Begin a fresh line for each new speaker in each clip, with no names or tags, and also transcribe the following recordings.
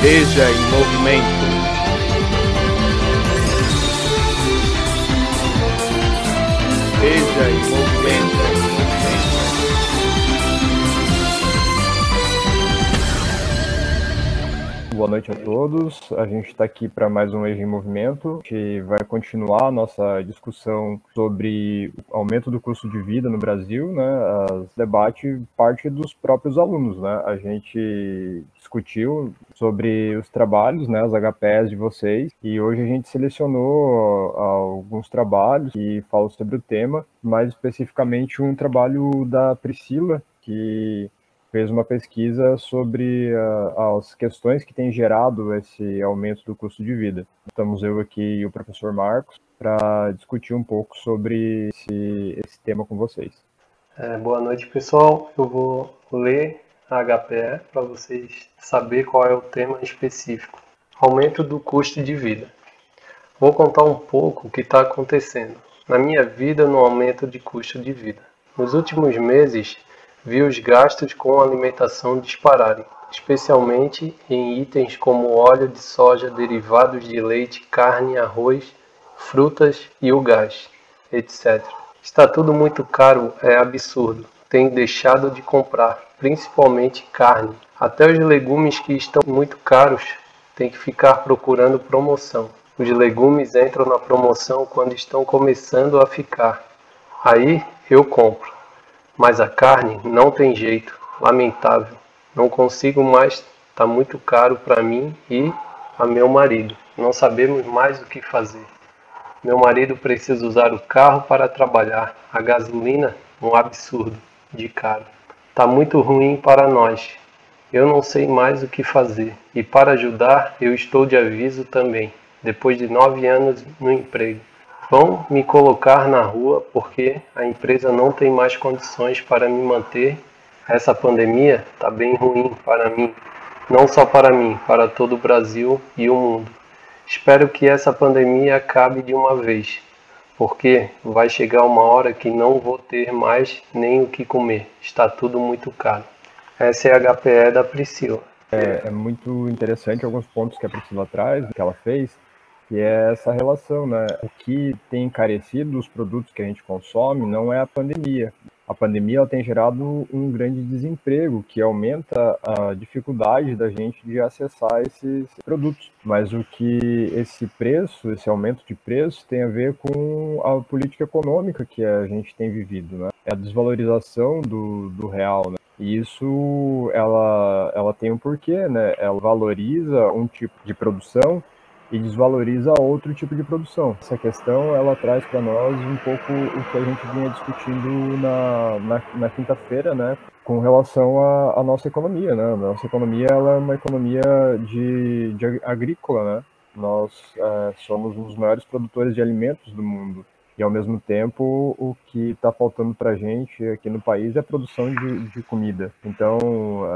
Esteja em movimento. Esteja em movimento.
Boa noite a todos. A gente está aqui para mais um Eixo em Movimento. Gente vai continuar a nossa discussão sobre o aumento do custo de vida no Brasil, né? As debate parte dos próprios alunos, né? A gente discutiu sobre os trabalhos, né, as HPS de vocês, e hoje a gente selecionou alguns trabalhos que falam sobre o tema, mais especificamente um trabalho da Priscila, que fez uma pesquisa sobre uh, as questões que têm gerado esse aumento do custo de vida. Estamos eu aqui e o professor Marcos para discutir um pouco sobre esse, esse tema com vocês.
É, boa noite, pessoal. Eu vou ler a HPE para vocês saber qual é o tema específico. Aumento do custo de vida. Vou contar um pouco o que está acontecendo na minha vida no aumento de custo de vida. Nos últimos meses, vi os gastos com alimentação dispararem, especialmente em itens como óleo de soja, derivados de leite, carne, arroz, frutas e o gás, etc. Está tudo muito caro, é absurdo. Tenho deixado de comprar, principalmente carne. Até os legumes que estão muito caros tem que ficar procurando promoção. Os legumes entram na promoção quando estão começando a ficar. Aí eu compro. Mas a carne não tem jeito, lamentável. Não consigo mais, está muito caro para mim e a meu marido. Não sabemos mais o que fazer. Meu marido precisa usar o carro para trabalhar. A gasolina, um absurdo de caro. Está muito ruim para nós. Eu não sei mais o que fazer. E para ajudar, eu estou de aviso também, depois de nove anos no emprego. Vão me colocar na rua porque a empresa não tem mais condições para me manter. Essa pandemia está bem ruim para mim, não só para mim, para todo o Brasil e o mundo. Espero que essa pandemia acabe de uma vez, porque vai chegar uma hora que não vou ter mais nem o que comer. Está tudo muito caro. Essa é a HPE da Priscila.
É, é muito interessante alguns pontos que a Priscila traz, que ela fez que é essa relação, né? O que tem encarecido os produtos que a gente consome não é a pandemia. A pandemia tem gerado um grande desemprego que aumenta a dificuldade da gente de acessar esses produtos. Mas o que esse preço, esse aumento de preço, tem a ver com a política econômica que a gente tem vivido, né? É a desvalorização do, do real, né? E isso ela, ela tem um porquê, né? Ela valoriza um tipo de produção e desvaloriza outro tipo de produção. Essa questão ela traz para nós um pouco o que a gente vinha discutindo na, na, na quinta-feira, né, com relação à, nossa economia, né? A nossa economia ela é uma economia de, de agrícola, né? Nós é, somos um dos maiores produtores de alimentos do mundo. E, ao mesmo tempo, o que está faltando para a gente aqui no país é a produção de, de comida. Então,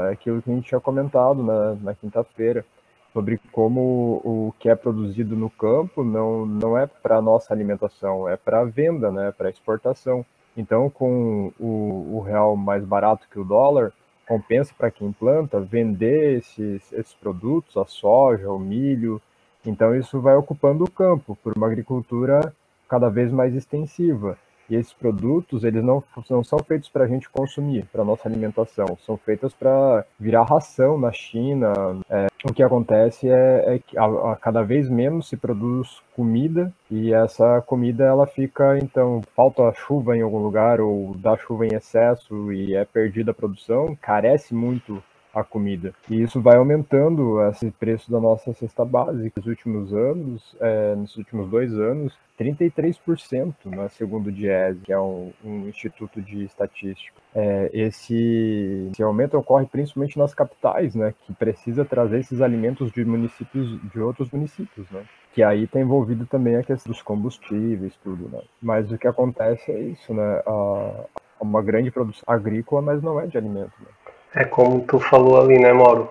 é aquilo que a gente tinha comentado na, na quinta-feira sobre como o que é produzido no campo não, não é para nossa alimentação, é para venda, né, para exportação. Então, com o, o, real mais barato que o dólar, compensa para quem planta vender esses, esses produtos, a soja, o milho. Então, isso vai ocupando o campo por uma agricultura cada vez mais extensiva. E esses produtos, eles não, não são feitos para a gente consumir, para nossa alimentação, são feitos para virar ração na China. É, o que acontece é, é que a, a, cada vez menos se produz comida e essa comida ela fica, então, falta chuva em algum lugar ou dá chuva em excesso e é perdida a produção, carece muito a comida. E isso vai aumentando esse preço da nossa cesta básica. Nos últimos anos, é, nos últimos dois anos, 33%, né, segundo o DIES, que é um, um instituto de estatística. É, esse, esse, aumento ocorre principalmente nas capitais, né, que precisa trazer esses alimentos de municípios, de outros municípios, né, que aí está envolvido também a questão dos combustíveis, tudo, né. Mas o que acontece é isso, né, a, uma grande produção agrícola, mas não é de alimento, né.
É como tu falou ali, né, Mauro?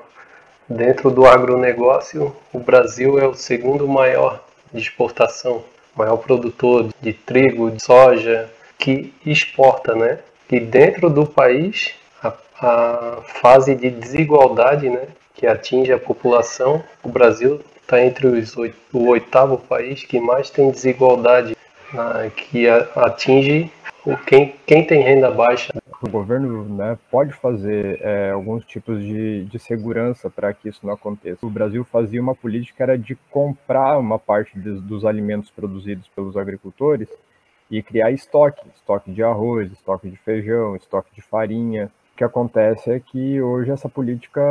Dentro do agronegócio, o Brasil é o segundo maior de exportação, maior produtor de trigo, de soja, que exporta, né? E dentro do país, a, a fase de desigualdade, né, que atinge a população. O Brasil está entre os oito, o oitavo país que mais tem desigualdade, né, que atinge quem, quem tem renda baixa.
O governo né, pode fazer é, alguns tipos de, de segurança para que isso não aconteça. O Brasil fazia uma política era de comprar uma parte de, dos alimentos produzidos pelos agricultores e criar estoque, estoque de arroz, estoque de feijão, estoque de farinha, o que acontece é que hoje essa política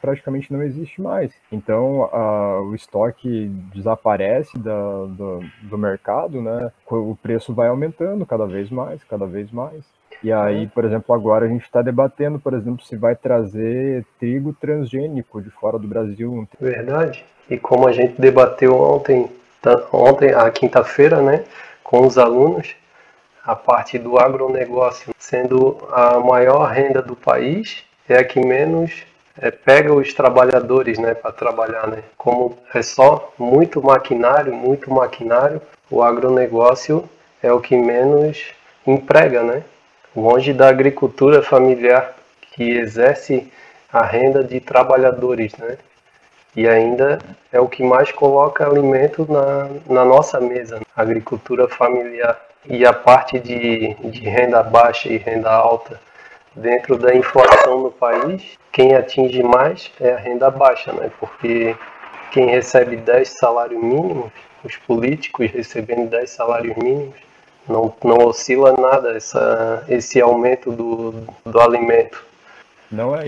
praticamente não existe mais. Então, a, o estoque desaparece da, do, do mercado, né? O preço vai aumentando cada vez mais, cada vez mais. E aí, por exemplo, agora a gente está debatendo, por exemplo, se vai trazer trigo transgênico de fora do Brasil.
Verdade. E como a gente debateu ontem, ontem, a quinta-feira, né, com os alunos, a parte do agronegócio sendo a maior renda do país, é a que menos é, pega os trabalhadores né, para trabalhar. Né? Como é só muito maquinário, muito maquinário, o agronegócio é o que menos emprega, né? Longe da agricultura familiar que exerce a renda de trabalhadores. Né? E ainda é o que mais coloca alimento na, na nossa mesa, a agricultura familiar e a parte de, de renda baixa e renda alta dentro da inflação no país, quem atinge mais é a renda baixa, né? Porque quem recebe 10 salários mínimos, os políticos recebendo 10 salários mínimos, não, não oscila nada essa, esse aumento do, do alimento.
Não é.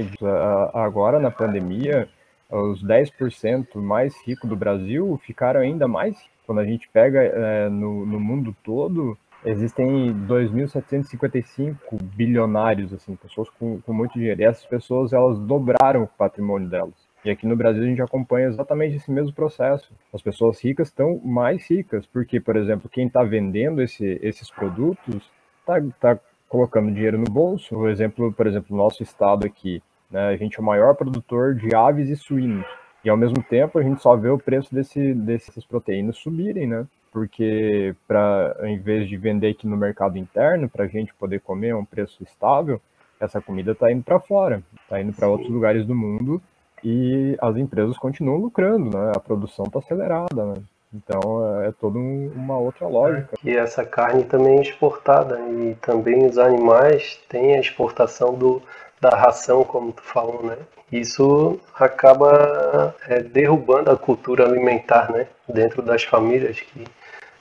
Agora, na pandemia, os 10% mais ricos do Brasil ficaram ainda mais. Quando a gente pega é, no, no mundo todo, Existem 2.755 bilionários, assim, pessoas com, com muito dinheiro. E essas pessoas, elas dobraram o patrimônio delas. E aqui no Brasil a gente acompanha exatamente esse mesmo processo. As pessoas ricas estão mais ricas, porque, por exemplo, quem está vendendo esse, esses produtos está tá colocando dinheiro no bolso. O exemplo, por exemplo, nosso estado aqui, né, a gente é o maior produtor de aves e suínos. E ao mesmo tempo a gente só vê o preço desse, dessas proteínas subirem, né? porque para em vez de vender aqui no mercado interno para a gente poder comer a um preço estável, essa comida está indo para fora, está indo para outros lugares do mundo e as empresas continuam lucrando, né? A produção está acelerada, né? Então é, é toda um, uma outra lógica.
E essa carne também é exportada e também os animais têm a exportação do, da ração, como tu falou, né? Isso acaba é, derrubando a cultura alimentar, né? Dentro das famílias que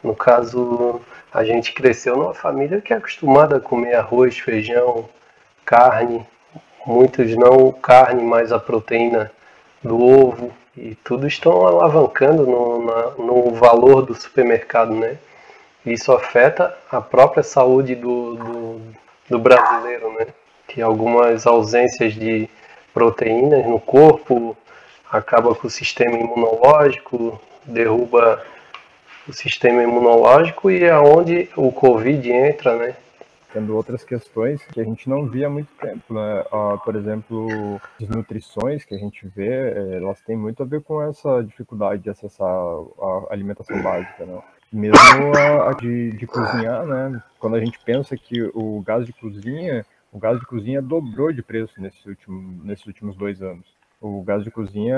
no caso, a gente cresceu numa família que é acostumada a comer arroz, feijão, carne, muitos não carne, mas a proteína do ovo, e tudo estão alavancando no, na, no valor do supermercado, né? Isso afeta a própria saúde do, do, do brasileiro, né? Que algumas ausências de proteínas no corpo acaba com o sistema imunológico, derruba o sistema imunológico e é onde o Covid entra, né?
Tendo outras questões que a gente não via há muito tempo, né? Uh, por exemplo, as nutrições que a gente vê, eh, elas têm muito a ver com essa dificuldade de acessar a alimentação básica, né? Mesmo a, a de, de cozinhar, né? Quando a gente pensa que o gás de cozinha, o gás de cozinha dobrou de preço nesse último, nesses últimos dois anos. O gás de cozinha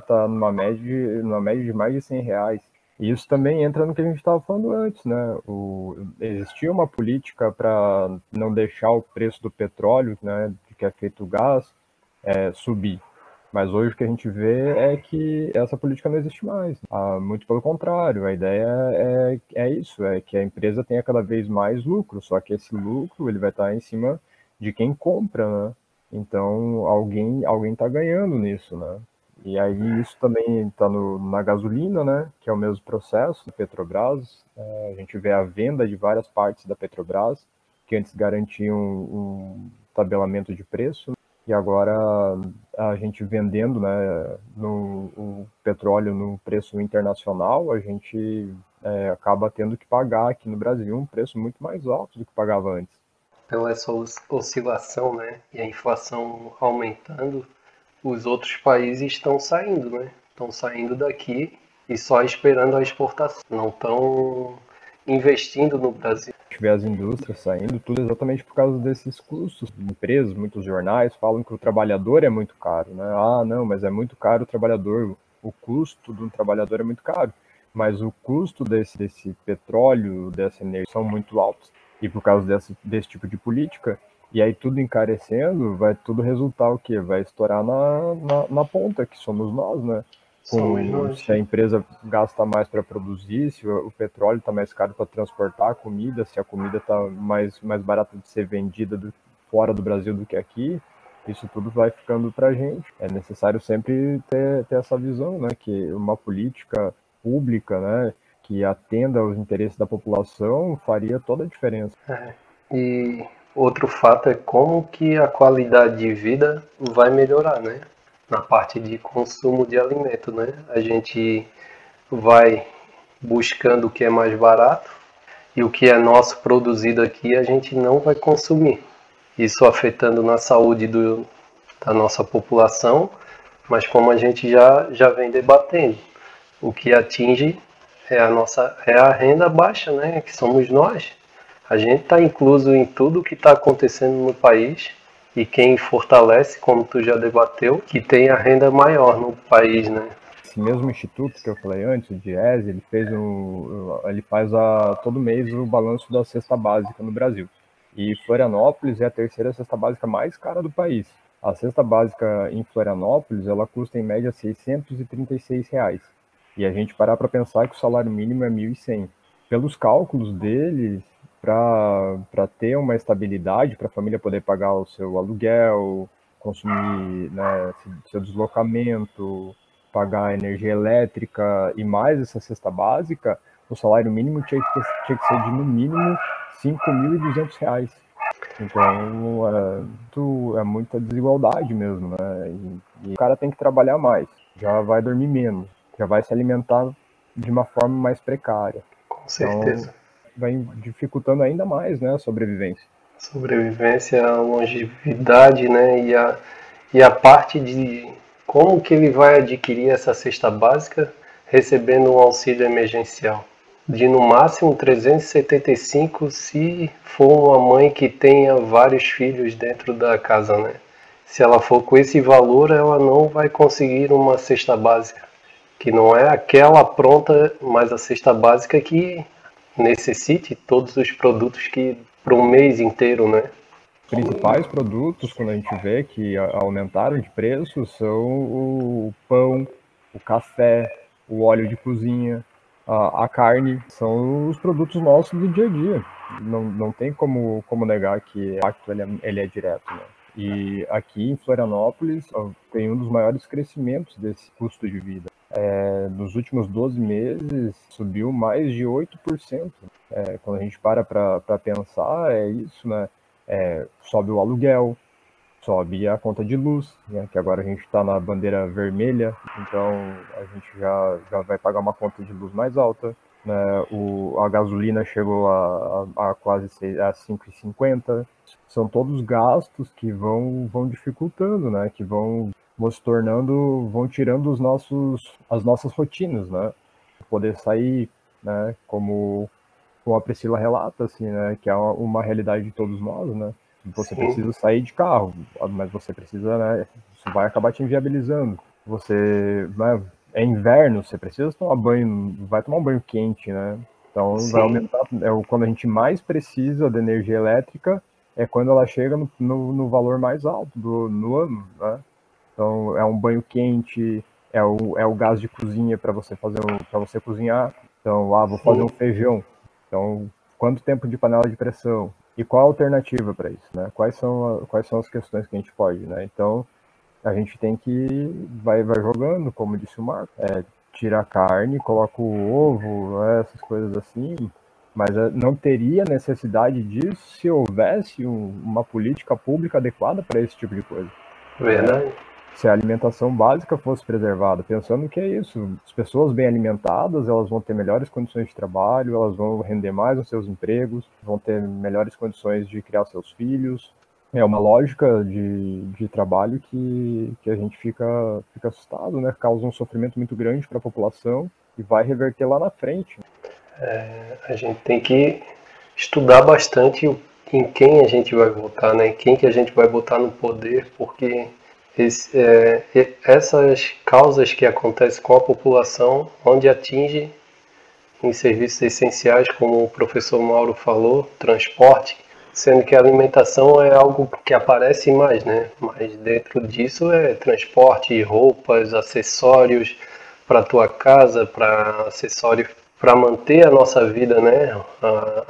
está numa média, numa média de mais de 100 reais. E isso também entra no que a gente estava falando antes, né? O, existia uma política para não deixar o preço do petróleo, né, que é feito gás, é, subir. Mas hoje o que a gente vê é que essa política não existe mais. Ah, muito pelo contrário, a ideia é, é isso, é que a empresa tenha cada vez mais lucro, só que esse lucro ele vai estar em cima de quem compra, né? Então alguém alguém está ganhando nisso, né? E aí isso também está na gasolina, né, que é o mesmo processo da Petrobras. É, a gente vê a venda de várias partes da Petrobras, que antes garantiam um tabelamento de preço, e agora a gente vendendo né, no, o petróleo no preço internacional, a gente é, acaba tendo que pagar aqui no Brasil um preço muito mais alto do que pagava antes.
Pela essa oscilação né, e a inflação aumentando, os outros países estão saindo, né? Estão saindo daqui e só esperando a exportação. Não estão investindo no Brasil.
vê as indústrias saindo, tudo exatamente por causa desses custos. Empresas, muitos jornais falam que o trabalhador é muito caro, né? Ah, não, mas é muito caro o trabalhador, o custo do trabalhador é muito caro, mas o custo desse, desse petróleo, dessa energia são muito altos. E por causa desse, desse tipo de política, e aí tudo encarecendo, vai tudo resultar o quê? Vai estourar na, na, na ponta, que somos nós, né? Com, se a empresa gasta mais para produzir, se o, o petróleo está mais caro para transportar a comida, se a comida está mais, mais barata de ser vendida do, fora do Brasil do que aqui, isso tudo vai ficando para a gente. É necessário sempre ter, ter essa visão, né? Que uma política pública, né? Que atenda aos interesses da população faria toda a diferença.
É. E outro fato é como que a qualidade de vida vai melhorar, né? Na parte de consumo de alimento, né? A gente vai buscando o que é mais barato e o que é nosso produzido aqui a gente não vai consumir. Isso afetando na saúde do, da nossa população, mas como a gente já, já vem debatendo, o que atinge é a nossa é a renda baixa, né? Que somos nós. A gente está incluso em tudo que está acontecendo no país e quem fortalece, como tu já debateu, que tem a renda maior no país, né?
Esse mesmo instituto que eu falei antes, o DIES, ele fez ele faz a, todo mês o balanço da cesta básica no Brasil. E Florianópolis é a terceira cesta básica mais cara do país. A cesta básica em Florianópolis, ela custa em média 636 reais. E a gente parar para pensar que o salário mínimo é 1.100. Pelos cálculos deles, para ter uma estabilidade, para a família poder pagar o seu aluguel, consumir né, seu deslocamento, pagar energia elétrica e mais essa cesta básica, o salário mínimo tinha que, tinha que ser de no mínimo R$ 5.200. Então é, tu, é muita desigualdade mesmo, né? E, e o cara tem que trabalhar mais, já vai dormir menos, já vai se alimentar de uma forma mais precária.
Com certeza. Então,
vai dificultando ainda mais né, a sobrevivência.
Sobrevivência, a longevidade, né? E a, e a parte de como que ele vai adquirir essa cesta básica recebendo um auxílio emergencial. De no máximo 375 se for uma mãe que tenha vários filhos dentro da casa, né? Se ela for com esse valor, ela não vai conseguir uma cesta básica. Que não é aquela pronta, mas a cesta básica que necessite todos os produtos que para um mês inteiro, né?
principais produtos, quando a gente vê que aumentaram de preço, são o pão, o café, o óleo de cozinha, a, a, carne, são os produtos nossos do dia a dia. Não, não tem como, como negar que o impacto ele é, ele é direto. Né? E aqui em Florianópolis tem um dos maiores crescimentos desse custo de vida. É, nos últimos 12 meses subiu mais de 8%. É, quando a gente para para pensar, é isso, né? É, sobe o aluguel, sobe a conta de luz, né? que agora a gente está na bandeira vermelha, então a gente já, já vai pagar uma conta de luz mais alta. Né? O, a gasolina chegou a, a, a quase a 5,50. São todos gastos que vão, vão dificultando, né? que vão vão se tornando, vão tirando os nossos, as nossas rotinas, né? Poder sair, né? Como, como a Priscila relata, assim, né? Que é uma, realidade de todos nós, né? Você Sim. precisa sair de carro, mas você precisa, né? Isso vai acabar te inviabilizando. Você, né, é inverno, você precisa tomar banho, vai tomar um banho quente, né? Então Sim. vai aumentar. É quando a gente mais precisa de energia elétrica é quando ela chega no, no, no valor mais alto do no ano, né? Então é um banho quente, é o, é o gás de cozinha para você fazer para você cozinhar. Então, ah, vou fazer um feijão. Então, quanto tempo de panela de pressão? E qual a alternativa para isso, né? Quais são, quais são as questões que a gente pode, né? Então, a gente tem que vai vai jogando, como disse o Marco, é, tira a carne, coloca o ovo, né, essas coisas assim, mas é, não teria necessidade disso se houvesse um, uma política pública adequada para esse tipo de coisa.
Verdade
se a alimentação básica fosse preservada, pensando que é isso, as pessoas bem alimentadas, elas vão ter melhores condições de trabalho, elas vão render mais nos seus empregos, vão ter melhores condições de criar seus filhos. É uma lógica de, de trabalho que, que a gente fica, fica assustado, né? Causa um sofrimento muito grande para a população e vai reverter lá na frente.
É, a gente tem que estudar bastante em quem a gente vai votar, né? Em quem que a gente vai botar no poder, porque esse, é, essas causas que acontecem com a população, onde atinge em serviços essenciais, como o professor Mauro falou, transporte, sendo que a alimentação é algo que aparece mais, né? Mas dentro disso é transporte, roupas, acessórios para tua casa, para acessórios para manter a nossa vida, né?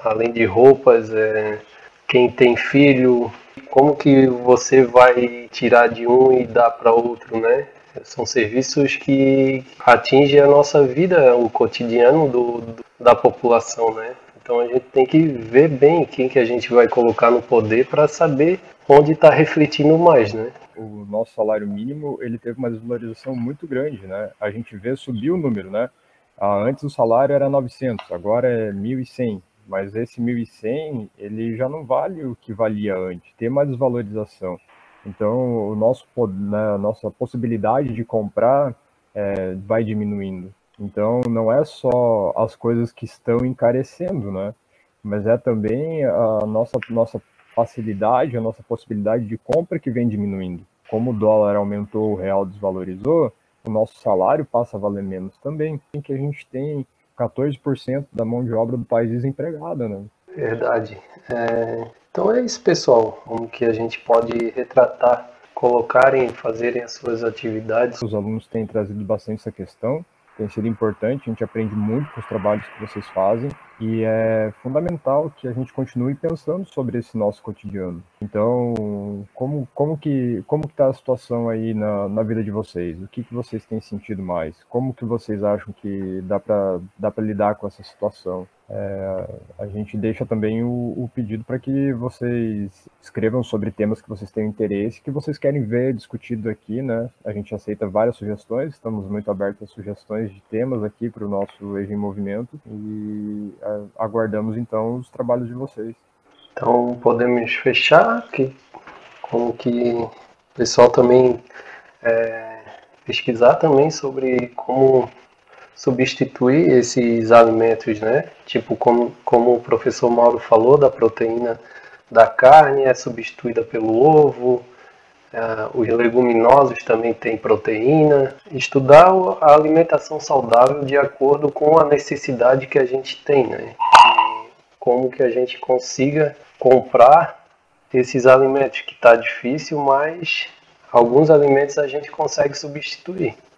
além de roupas, é, quem tem filho, como que você vai tirar de um e dar para outro, né? São serviços que atingem a nossa vida, o cotidiano do, do, da população, né? Então a gente tem que ver bem quem que a gente vai colocar no poder para saber onde está refletindo mais, né?
O nosso salário mínimo ele teve uma desvalorização muito grande, né? A gente vê subir o número, né? Ah, antes o salário era 900, agora é 1.100, mas esse 1.100 ele já não vale o que valia antes. Tem uma desvalorização. Então o nosso né, a nossa possibilidade de comprar é, vai diminuindo. Então, não é só as coisas que estão encarecendo, né? Mas é também a nossa, nossa facilidade, a nossa possibilidade de compra que vem diminuindo. Como o dólar aumentou, o real desvalorizou, o nosso salário passa a valer menos também. Em que a gente tem 14% da mão de obra do país desempregada, né?
Verdade. É... Então é isso, pessoal. Como que a gente pode retratar, colocarem, fazerem as suas atividades.
Os alunos têm trazido bastante essa questão tem sido importante, a gente aprende muito com os trabalhos que vocês fazem e é fundamental que a gente continue pensando sobre esse nosso cotidiano. Então, como, como que como está a situação aí na, na vida de vocês? O que, que vocês têm sentido mais? Como que vocês acham que dá para dá lidar com essa situação? É, a gente deixa também o, o pedido para que vocês escrevam sobre temas que vocês têm interesse, que vocês querem ver discutido aqui, né? A gente aceita várias sugestões, estamos muito abertos a sugestões de temas aqui para o nosso Eixo em Movimento e aguardamos então os trabalhos de vocês.
Então podemos fechar, que, como que o pessoal também é, pesquisar também sobre como substituir esses alimentos, né? Tipo, como, como o professor Mauro falou, da proteína da carne é substituída pelo ovo, uh, os leguminosos também têm proteína. Estudar a alimentação saudável de acordo com a necessidade que a gente tem, né? E como que a gente consiga comprar esses alimentos, que está difícil, mas alguns alimentos a gente consegue substituir.